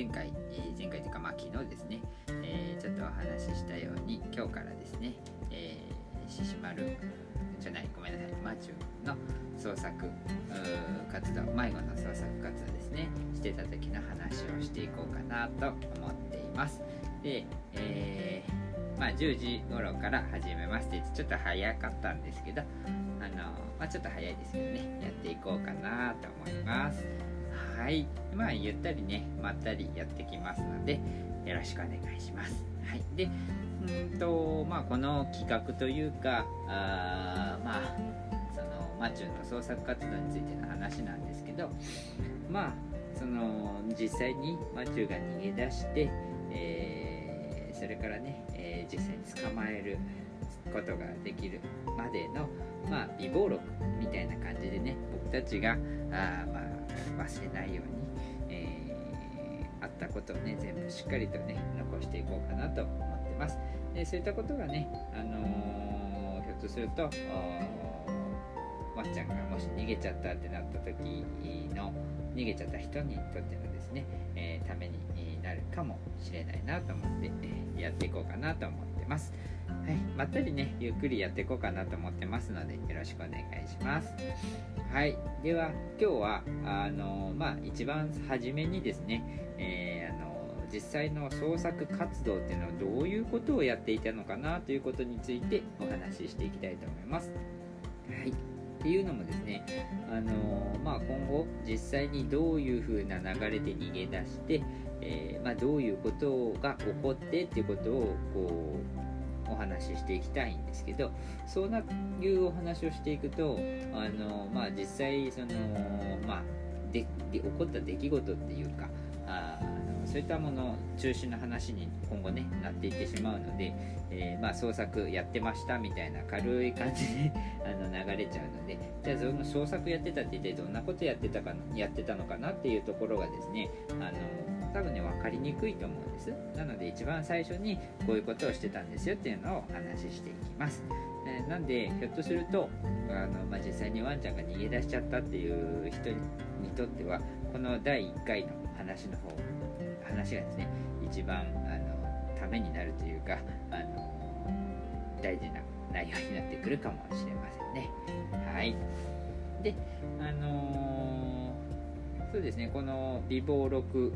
前回、え、前回というかまあ昨日ですね、え、ちょっとお話ししたように今日からですね、え、獅子丸じゃないごめんなさいマーチュの創作活動迷子の創作活動ですね。してた時の話をしていこうかなと思っています。で、えー、まあ、10時頃から始めますってちょっと早かったんですけどあの、まあ、ちょっと早いですけどねやっていこうかなと思います。はい。まあゆったりねまったりやってきますのでよろしくお願いします。はい。でうんとまあこの企画というかあまあそのマチューの創作活動についての話なんですけどまあその実際にマチュが逃げ出して、えー、それからね、えー、実際に捕まえることができるまでの、まあ、備忘録みたいな感じでね僕たちがあ、まあ、忘れないように、えー、あったことをね全部しっかりとね残していこうかなと思ってます。でそういったことがね、あのー、ひょっとするとわっちゃんがもし逃げちゃったってなった時の逃げちゃった人にとってのですね、えー、ためになるかもしれないなと思って、え、やっていこうかなと思ってます。はい、まったりね、ゆっくりやっていこうかなと思ってますので、よろしくお願いします。はい、では、今日は、あの、まあ、一番初めにですね、えー、あの、実際の創作活動っていうのはどういうことをやっていたのかなということについてお話ししていきたいと思います。はい。っていうのもですね、あのまあ、今後実際にどういう風な流れで逃げ出して、えー、まあ、どういうことが起こってっていうことをこうお話ししていきたいんですけどそういうお話をしていくとあの、まあ、実際その、まあ、で起こった出来事っていうかあそういったもの中心の話に今後ねなっていってしまうので、えー、まあ、創作やってましたみたいな軽い感じで あの流れちゃうのでじゃあその創作やってたって一体どんなことやってたかやってたのかなっていうところがですねあの多分ね分かりにくいと思うんです。なので一番最初にこういうことをしてたんですよっていうのをお話ししていきます、えー、なんでひょっとするとあの、まあ、実際にワンちゃんが逃げ出しちゃったっていう人にとってはこの第1回の話の方話がですね一番あのためになるというかあの大事な内容になってくるかもしれませんね。はい。であのー、そうですねこの備忘録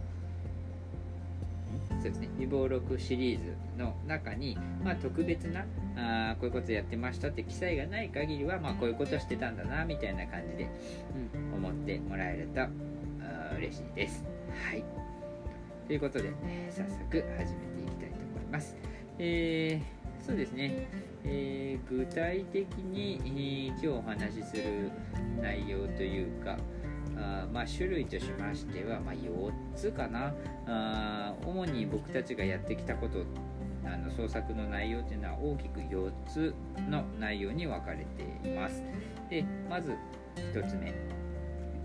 そうですね備忘録シリーズの中に、まあ、特別なあこういうことやってましたって記載がない限りは、まあ、こういうことしてたんだなみたいな感じで、うん、思ってもらえると嬉しいです。はいということで、え早速始めていきたいと思います。えー、そうですね、えー、具体的に、え、今日お話しする内容というか、あまあ、種類としましては、まあ、4つかな。あ主に僕たちがやってきたことあの創作の内容というのは大きく4つの内容に分かれています。でまず1つ目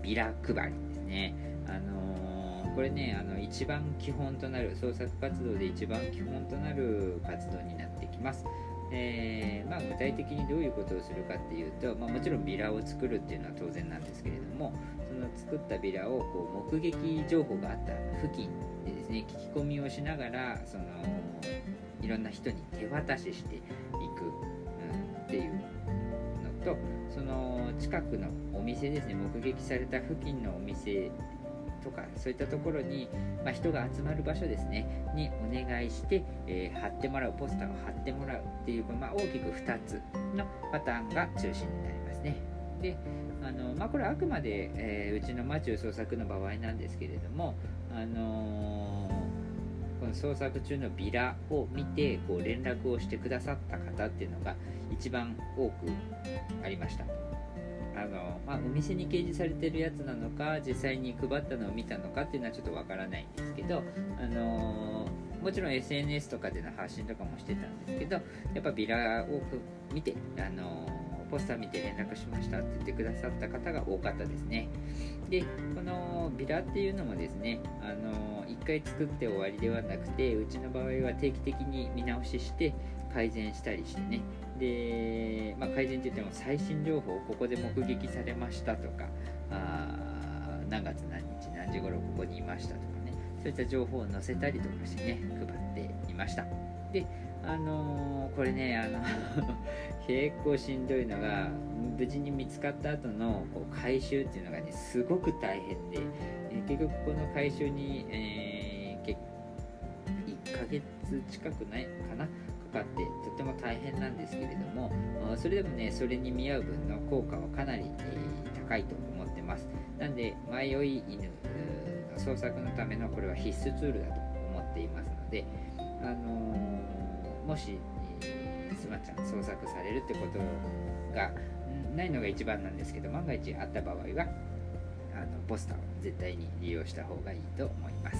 ビラ配りですね。あのこれねあの一番基本となる創作活動で一番基本となる活動になってきます。えー、まあ、具体的にどういうことをするかっていうと、まあ、もちろんビラを作るっていうのは当然なんですけれどもの作ったビラをこう目撃情報があった付近でですね聞き込みをしながらそのいろんな人に手渡ししていく、うん、っていうのとその近くのお店ですね目撃された付近のお店とかそういったところに、まあ、人が集まる場所ですね。にお願いして、えー、貼ってもらうポスターを貼ってもらうっていう、まあ、大きく2つのパターンが中心になりますね。であの、まあ、これはあくまで、えー、うちのマチュー創作の場合なんですけれどもあのー、この創作中のビラを見てこう連絡をしてくださった方っていうのが一番多くありました。あの、まあ、お店に掲示されてるやつなのか実際に配ったのを見たのかっていうのはちょっとわからないんですけど、あのもちろん SNS とかでの発信とかもしてたんですけどやっぱビラを見て、あのポスター見て連絡しましたって言ってくださった方が多かったですね。でこのビラっていうのもですね、あの1回作って終わりではなくてうちの場合は定期的に見直しして改善したりしてね。で、まあ、改善といっても最新情報をここで目撃されましたとかあ何月何日何時頃ここにいましたとかね。そういった情報を載せたりとかしてね配っていました。であのー、これねあの 結構しんどいのが無事に見つかった後のこう回収っていうのがねすごく大変で、えー、結局この回収に、えー、1ヶ月近くないかなかかってとても大変なんですけれどもそれでもねそれに見合う分の効果はかなり、えー、高いと思ってます。なんで迷い犬の捜索のためのこれは必須ツールだと思っていますので、あのー、もし、えー、スマちゃん捜索されるってことがないのが一番なんですけど万が一あった場合はあのポスターを絶対に利用した方がいいと思います。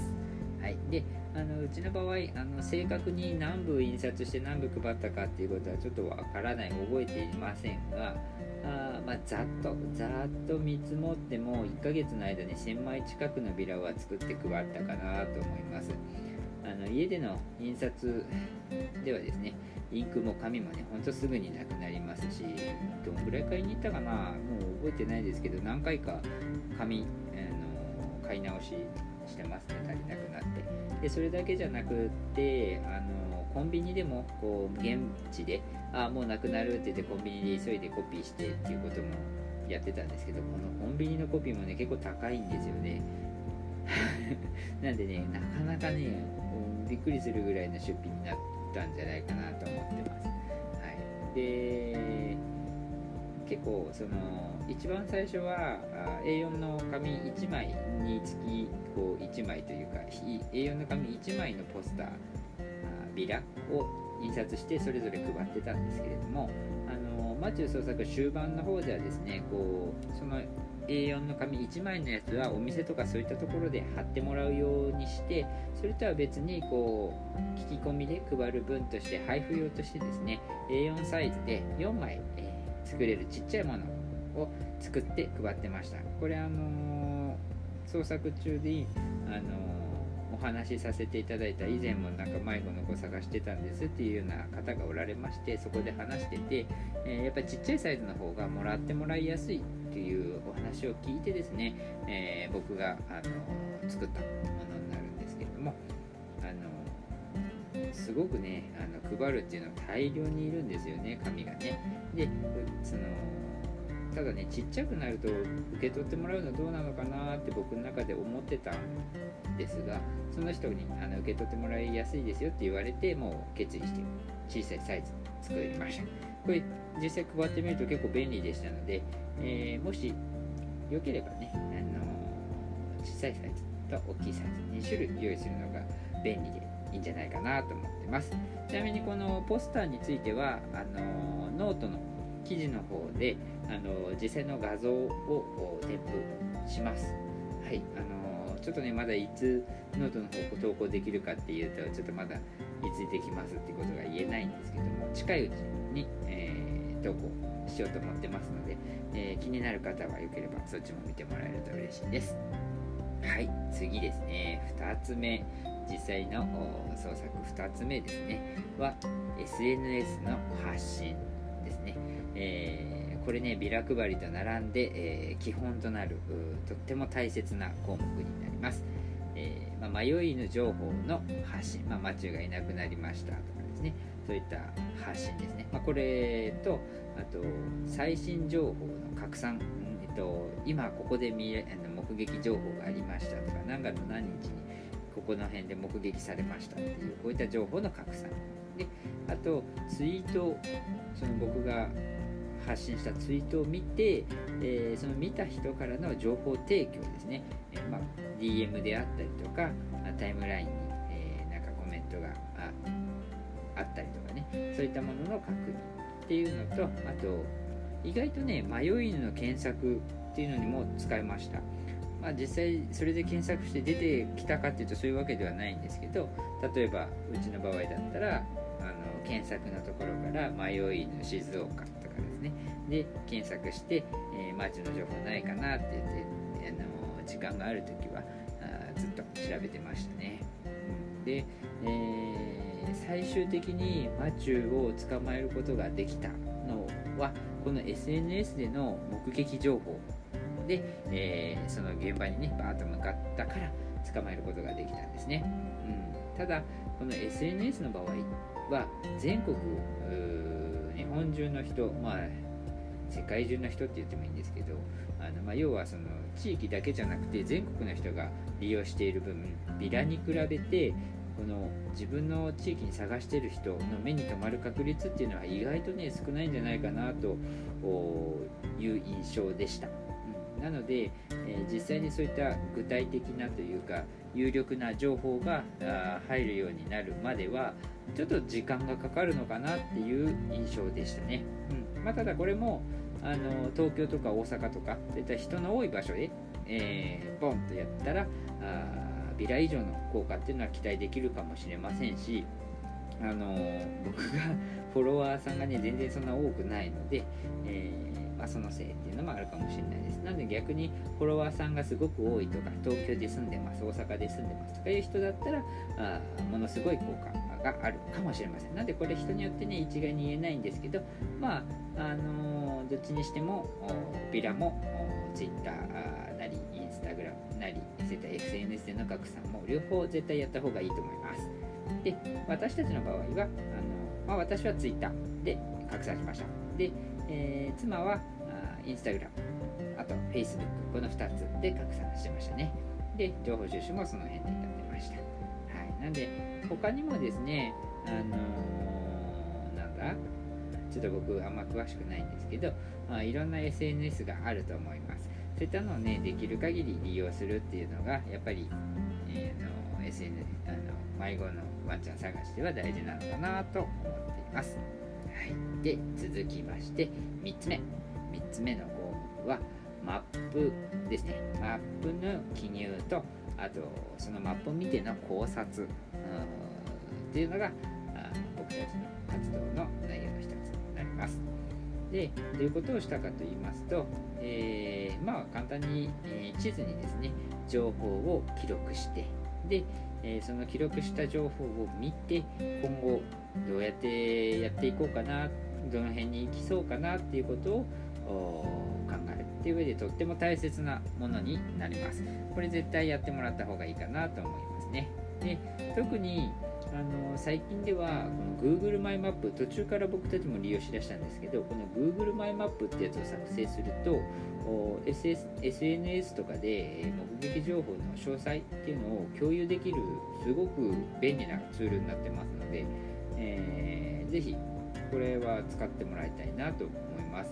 はい、であのうちの場合あの正確に何部印刷して何部配ったかっていうことはちょっとわからない。覚えていませんがあまあ、ざっとざっと見積もっても1ヶ月の間に1000枚近くのビラは作って配ったかなと思います。あの家での印刷ではですねインクも紙もねほんとすぐになくなりますしどんぐらい買いに行ったかなもう覚えてないですけど何回か紙あの買い直ししてますね足りなくなって。でそれだけじゃなくってあのコンビニでもこう現地であもうなくなるって言ってコンビニで急いでコピーしてっていうこともやってたんですけどこのコンビニのコピーもね結構高いんですよね。なんでねなかなかねびっくりするぐらいの出費になったんじゃないかなと思ってます、はい、で結構その一番最初は A4 の紙1枚につきこう1枚というか A4 の紙1枚のポスタービラを印刷してそれぞれ配ってたんですけれどもあのマチュー創作終盤の方ではですねこうその A4 の紙1枚のやつはお店とかそういったところで貼ってもらうようにしてそれとは別にこう聞き込みで配る分として配布用としてですね A4 サイズで4枚、え作れるちっちゃいものを作って配ってましたこれあの創作中であのお話しさせていただいた以前もなんか迷子の子探してたんですっていうような方がおられましてそこで話してて、え、やっぱりちっちゃいサイズの方がもらってもらいやすいっていうお話を聞いてですね、えー、僕があの作ったものになるんですけれどもあのすごくねあの配るっていうのは大量にいるんですよね紙がね。でそのただねちっちゃくなると受け取ってもらうのどうなのかなって僕の中で思ってたんですがその人にあの受け取ってもらいやすいですよって言われてもう決意して小さいサイズ作りました。これ実際配ってみると結構便利でしたので、えー、もしよければね、あの小さいサイズと大きいサイズ2種類用意するのが便利でいいんじゃないかなと思ってますちなみにこのポスターについてはあのノートの記事の方であの実際の画像を添付します。はい、あのちょっとねまだいつノートの方投稿できるかっていうとちょっとまだいつできますってことが言えないんですけども近いうちに、えー、投稿しようと思ってますので、えー、気になる方はよければそっちも見てもらえると嬉しいです。はい次ですね。2つ目。実際の創作2つ目ですね。は SNS の発信ですね、えー、これねビラ配りと並んで、えー、基本となるとっても大切な項目になります、えー、まあ、迷い犬情報の発信、まあ、マチューがいなくなりましたとかですね。そういった発信ですね、まあ、これとあと最新情報の拡散、えっと、今ここで見え目撃情報がありましたとか何月の何日にここの辺で目撃されましたっていうこういった情報の拡散。であとツイートその僕が発信したツイートを見て、えー、その見た人からの情報提供ですね、えー、まあ、DM であったりとかタイムラインに、えー、なんかコメントがあったりとかねそういったものの確認っていうのとあと意外とね迷い犬の検索っていうのにも使いました。まあ、実際それで検索して出てきたかっていうとそういうわけではないんですけど例えばうちの場合だったらあの検索のところから迷い犬静岡とかですね。で検索して、えー、マーチの情報ないかなって言ってあの時間がある時はあずっと調べてましたね、で、えー、最終的にマチューを捕まえることができたのはこの SNS での目撃情報で、えー、その現場にねバーッと向かったから捕まえることができたんですね、うん、ただこの SNS の場合は全国日本中の人まあ世界中の人って言ってもいいんですけどあの、まあ、要はその地域だけじゃなくて全国の人が利用している分ビラに比べてこの自分の地域に探してる人の目に留まる確率っていうのは意外とね少ないんじゃないかなという印象でした。なので、えー、実際にそういった具体的なというか有力な情報が入るようになるまではちょっと時間がかかるのかなっていう印象でしたね。うんまあ、ただこれもあの東京とか大阪とかそういった人の多い場所で、えー、ボンとやったらあビラ以上の効果っていうのは期待できるかもしれませんしあの僕が フォロワーさんがね全然そんな多くないので、えー、まあ、そのせいっていうのもあるかもしれないです。なので逆にフォロワーさんがすごく多いとか東京で住んでます大阪で住んでますとかいう人だったらあものすごい効果があるかもしれません。なんでこれ人によってね一概に言えないんですけどまああのー、どっちにしてもビラも Twitter なりインスタグラムなりそういった SNS での拡散も両方絶対やった方がいいと思います。で私たちの場合はあの、まあ、私は Twitter で拡散しました。で、えー、妻はインスタグラムあと Facebook この2つで拡散してましたね。で情報収集もその辺でやってました。はい。なんで他にもですねあのー、なんだ？ちょっと僕あんま詳しくないんですけど、まあ、いろんな SNS があると思います。そういったのをねできる限り利用するっていうのがやっぱり、えー、の SNS あの迷子のワンちゃん探しでは大事なのかなと思っています、はい、で続きまして3つ目。3つ目の項目はマップですね。マップの記入とあとそのマップを見ての考察っていうのが僕たちの活動の内容の一つになります。でどういうことをしたかと言いますと、えー、まあ簡単に、え、地図にですね情報を記録してで、え、その記録した情報を見て今後どうやってやっていこうかなどの辺に行きそうかなっていうことを考えるっていう上でとっても大切なものになります。これ絶対やってもらった方がいいかなと思いますね。で特にあの最近ではこの Google マイマップ途中から僕たちも利用しだしたんですけどこの Google マイマップってやつを作成すると SS SNS とかで目撃情報の詳細っていうのを共有できるすごく便利なツールになってますので、えー、ぜひこれは使ってもらいたいなと思います。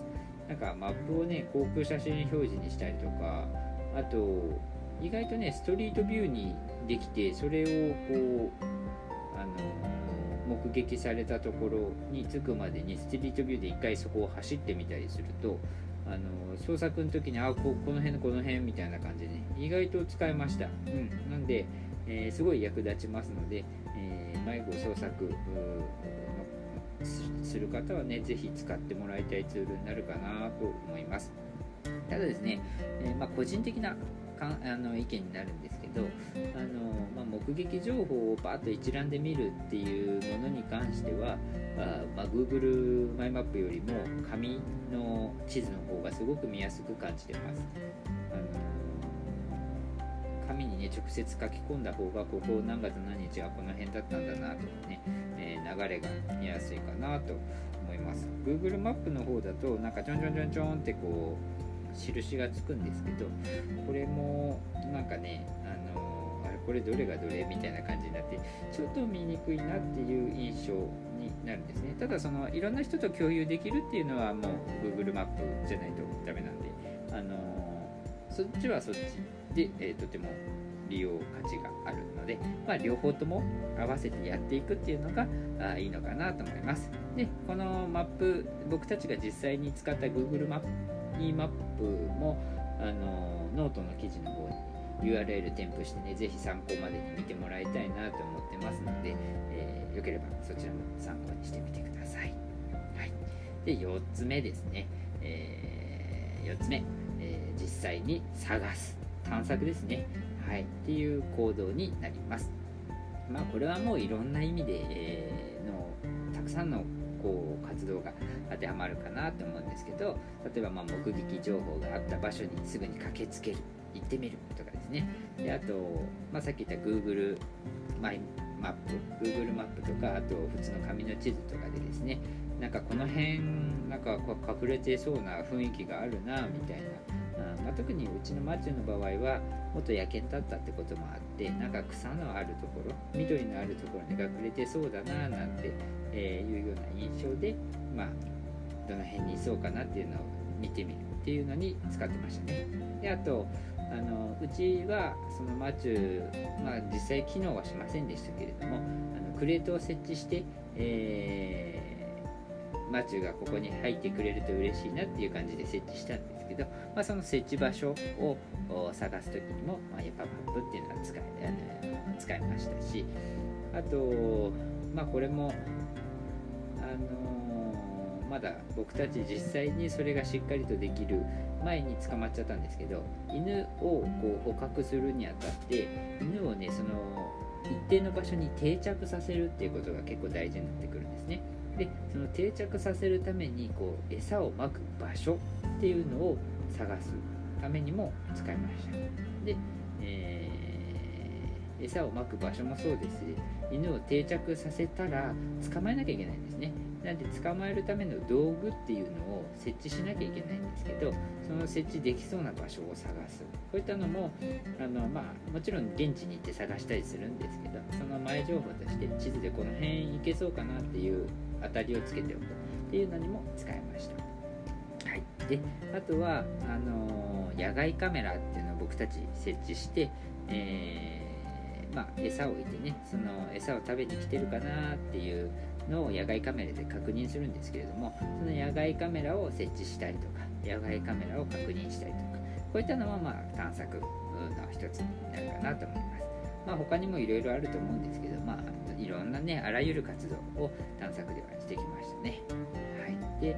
なんかマップをね航空写真表示にしたりとかあと意外とねストリートビューにできてそれをこう目撃されたところに着くまでにストリートビューで一回そこを走ってみたりするとあの捜索の時にあここの辺この辺みたいな感じで、ね、意外と使えました、うん、なんで、えー、すごい役立ちますので、えー、迷子捜索する方はね是非使ってもらいたいツールになるかなと思います。ただですね、えー、まあ、個人的なかあの意見になるんですけどあの、まあ、目撃情報をバーッと一覧で見るっていうものに関してはあ、まあ、Google マイマップよりも紙の地図の方がすごく見やすく感じてます。あの紙にね直接書き込んだ方がここ何月何日はこの辺だったんだなとかね、えー、流れが見やすいかなと思います Google マップの方だとなんかちょんちょんちょんちょんってこう印がつくんですけどこれもなんかねあのあれこれどれがどれみたいな感じになってちょっと見にくいなっていう印象になるんですねただそのいろんな人と共有できるっていうのはもう Google マップじゃないとダメなんであのそっちはそっちで、えー、とても利用価値があるので、まあ、両方とも合わせてやっていくっていうのがあいいのかなと思います。で、このマップ、僕たちが実際に使った Google マップ e マップもあのノートの記事の方に URL 添付してね、ぜひ参考までに見てもらいたいなと思ってますので、えー、よければそちらも参考にしてみてください。はい、で、4つ目ですね。えー、4つ目、えー、実際に探す。探索ですね。はい、っていう行動になります。まあ、これはもういろんな意味で、えー、のたくさんのこう活動が当てはまるかなと思うんですけど例えばま目撃情報があった場所にすぐに駆けつける行ってみるとかですね。であと、まあ、さっき言った Google マイマップ Google マップとかあと普通の紙の地図とかでですね。なんかこの辺なんか隠れてそうな雰囲気があるなみたいな、まあ、特にうちのマチュの場合はもっと焼けたったってこともあってなんか草のあるところ緑のあるところに隠れてそうだななんて、えー、いうような印象でまあどの辺にいそうかなっていうのを見てみるっていうのに使ってましたね。であとあのうちはそのマチュまあ実際機能はしませんでしたけれどもあのクレートを設置して、えー、マチューがここに入ってくれると嬉しいなっていう感じで設置したんですけど、まあ、その設置場所を探す時にも、まあ、やっぱマップっていうのは使いあの使いましたしあとまあこれもまだ僕たち実際にそれがしっかりとできる前に捕まっちゃったんですけど犬をこう捕獲するにあたって犬をねその一定の場所に定着させるっていうことが結構大事になってくるんですね。でその定着させるためにこう餌をまく場所っていうのを探すためにも使いました。で、えー、餌をまく場所もそうですし犬を定着させたら捕まえなきゃいけないんですね。なんで捕まえるための道具っていうのを設置しなきゃいけないんですけどその設置できそうな場所を探す。こういったのもあの、まあ、もちろん現地に行って探したりするんですけどその前情報として地図でこの辺行けそうかなっていう当たりをつけておく。っていうのにも使いました。はい、であとはあの野外カメラっていうのを僕たち設置して、えー、まあ、餌を置いてねその餌を食べに来てるかなっていうの野外カメラで確認するんですけれどもその野外カメラを設置したりとか野外カメラを確認したりとかこういったのはまあ探索の一つになるかなと思います。まあ、他にもいろいろあると思うんですけど、まあ、いろんなねあらゆる活動を探索ではしてきましたね。はい、で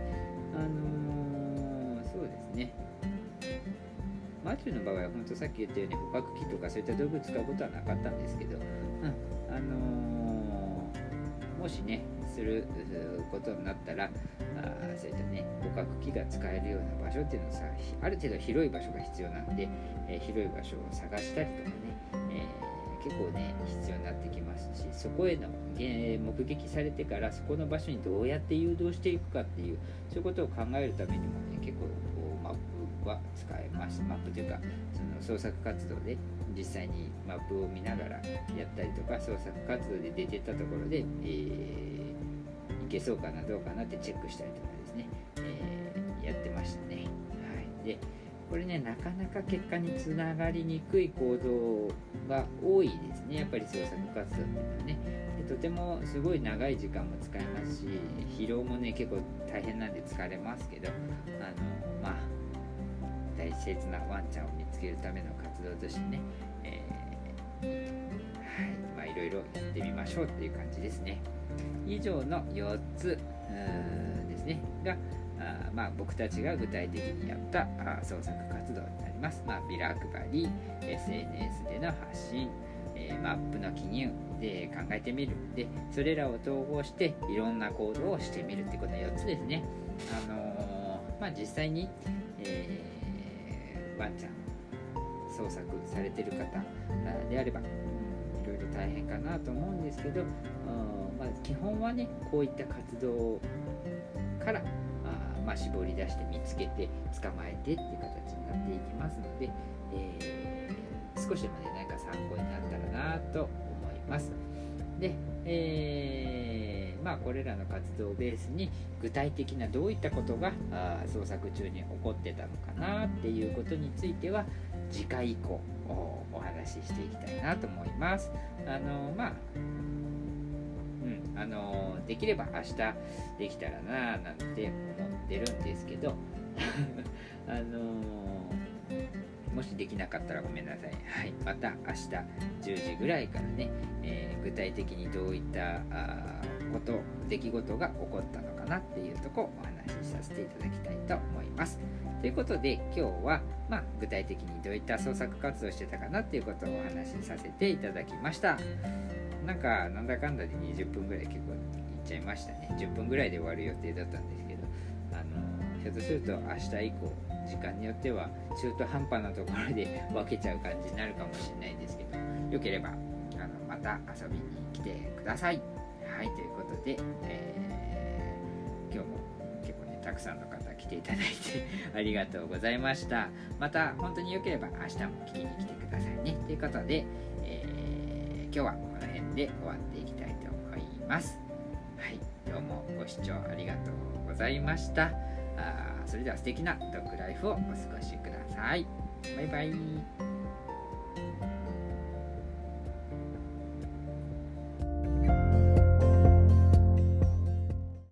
あのー、そうですねマチューの場合は本当さっき言ったように捕獲器とかそういった道具を使うことはなかったんですけど、うん、あのー、もしねすることになったらあそういったね捕獲器が使えるような場所っていうのはさある程度広い場所が必要なんで、えー、広い場所を探したりとかね、えー、結構ね必要になってきますしそこへの目撃されてからそこの場所にどうやって誘導していくかっていうそういうことを考えるためにもね結構マップは使えます。マップというかその創作活動で実際にマップを見ながらやったりとか創作活動で出てったところで、えーけそうかなどうかなってチェックしたりとかですね、えー、やってましたね。はい、でこれねなかなか結果につながりにくい行動が多いですね。やっぱり創作活動っていうのはね。でとてもすごい長い時間も使えますし疲労もね結構大変なんで疲れますけどあのまあ大切なワンちゃんを見つけるための活動としてね、えー、はい。まあいろいろやってみましょうっていう感じですね。以上の4つですねがあまあ、僕たちが具体的にやったあ創作活動になります。まあ、ビラ配り、SNS での発信、えー、マップの記入で考えてみる。で、それらを統合していろんな行動をしてみるってことの4つですね。あのー、まあ、実際に、えー、ワンちゃん創作されてる方であれば、いろいろ大変かなと思うんですけど、まあ、基本はねこういった活動からあ、まあ、絞り出して見つけて捕まえてっていう形になっていきますので、えー、少しでもね何か参考になったらなと思います。で、えー、まあこれらの活動をベースに具体的などういったことがあ創作中に起こってたのかなっていうことについては次回以降お話ししていきたいなと思います。あのまああのできれば明日できたらななんて思ってるんですけど あのもしできなかったらごめんなさい。はい、また明日10時ぐらいからね、えー、具体的にどういったこと、出来事が起こったのかなっていうとこをお話しさせていただきたいと思います。ということで今日は、まあ、具体的にどういった創作活動をしてたかなっていうことをお話しさせていただきました。なんかなんだかんだで20分ぐらい結構いっちゃいましたね10分ぐらいで終わる予定だったんですけどあのひょっとすると明日以降時間によっては中途半端なところで分けちゃう感じになるかもしれないですけどよければあのまた遊びに来てください。はいということで、えー、今日も結構ねたくさんの方来ていただいて ありがとうございました。また本当によければ明日も聞きに来てくださいね。ということで、えー、今日はこの辺で終わっていきたいと思います。はい、どうもご視聴ありがとうございました。あそれでは素敵なドッグライフをお過ごしください。バイバイ。